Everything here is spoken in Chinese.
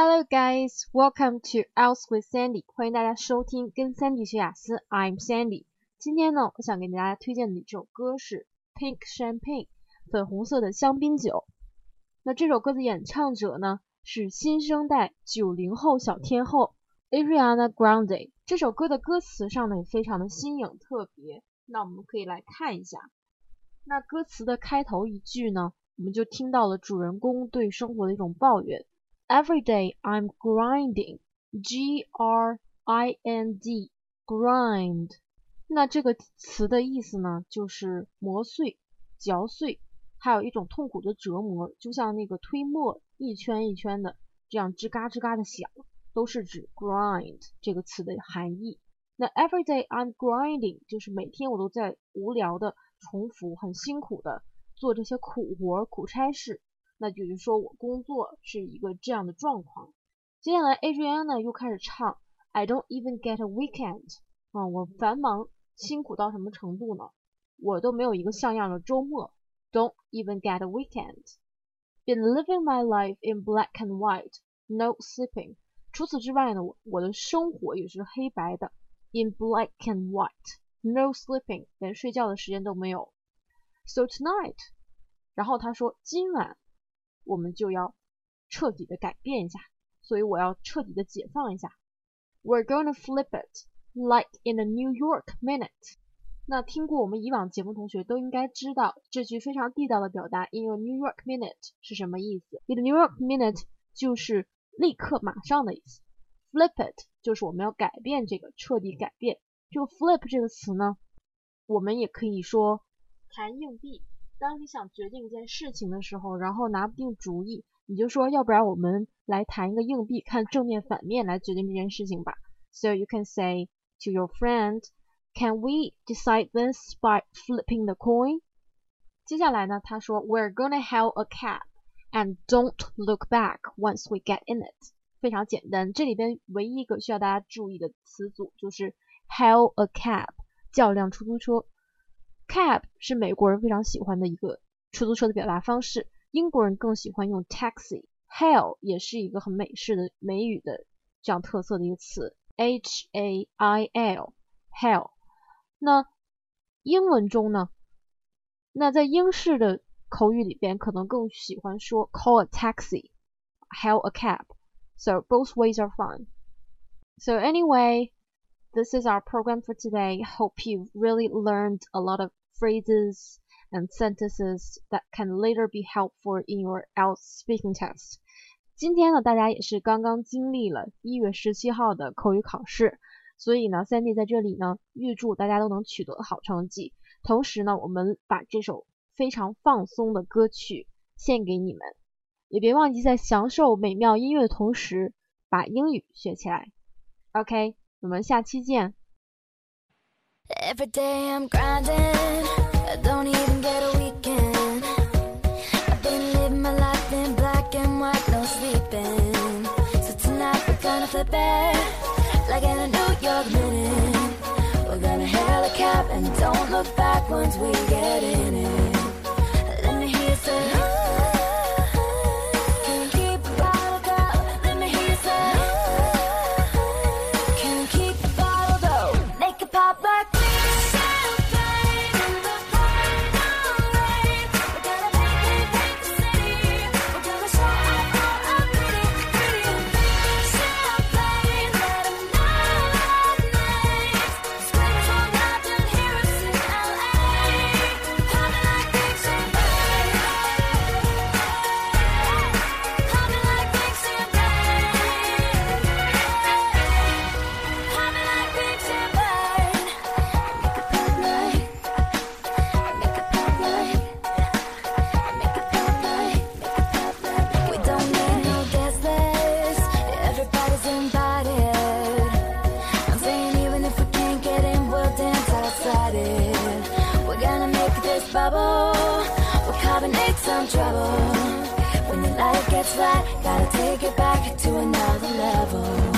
Hello guys, welcome to Else with Sandy，欢迎大家收听跟 Sandy 学雅思，I'm Sandy。今天呢，我想给大家推荐的一首歌是 Pink Champagne，粉红色的香槟酒。那这首歌的演唱者呢是新生代九零后小天后 Ariana Grande。这首歌的歌词上呢也非常的新颖特别，那我们可以来看一下。那歌词的开头一句呢，我们就听到了主人公对生活的一种抱怨。Every day I'm grinding, G R I N D, grind。那这个词的意思呢，就是磨碎、嚼碎，还有一种痛苦的折磨，就像那个推磨一圈一圈的，这样吱嘎吱嘎的响，都是指 grind 这个词的含义。那 every day I'm grinding 就是每天我都在无聊的重复、很辛苦的做这些苦活、苦差事。那就是说我工作是一个这样的状况。接下来，Adriana 又开始唱 I don't even get a weekend 啊，我繁忙辛苦到什么程度呢？我都没有一个像样的周末。Don't even get a weekend. Been living my life in black and white, no sleeping. 除此之外呢，我我的生活也是黑白的。In black and white, no sleeping，连睡觉的时间都没有。So tonight，然后他说今晚。我们就要彻底的改变一下，所以我要彻底的解放一下。We're gonna flip it like in a New York minute。那听过我们以往节目同学都应该知道这句非常地道的表达 in a New York minute 是什么意思。In a New York minute 就是立刻马上的意思。Flip it 就是我们要改变这个，彻底改变。这个 flip 这个词呢，我们也可以说弹硬币。当你想决定一件事情的时候，然后拿不定主意，你就说，要不然我们来弹一个硬币，看正面反面来决定这件事情吧。So you can say to your friend, "Can we decide this by flipping the coin?" 接下来呢，他说，We're gonna hail a cab and don't look back once we get in it。非常简单，这里边唯一一个需要大家注意的词组就是 hail a cab，叫辆出租车。 Cab 是美国人非常喜欢的一个出租车的表达方式，英国人更喜欢用 taxi。Hail 也是一个很美式的美语的这样特色的一个词，H A I L，Hail。那英文中呢？那在英式的口语里边，可能更喜欢说 call a taxi，hail a cab。So both ways are fine. So anyway. This is our program for today. Hope you really learned a lot of phrases and sentences that can later be helpful in your IELTS speaking test. 今天呢，大家也是刚刚经历了一月十七号的口语考试，所以呢，Sandy 在这里呢，预祝大家都能取得好成绩。同时呢，我们把这首非常放松的歌曲献给你们，也别忘记在享受美妙音乐的同时，把英语学起来。OK，我们下期见。Every day I'm grinding, I don't even get a weekend. I've been living my life in black and white, no sleeping. So tonight we're gonna flip it, like in a New York minute. We're gonna hail a cab and don't look back once we get in trouble. When the light gets flat, gotta take it back to another level.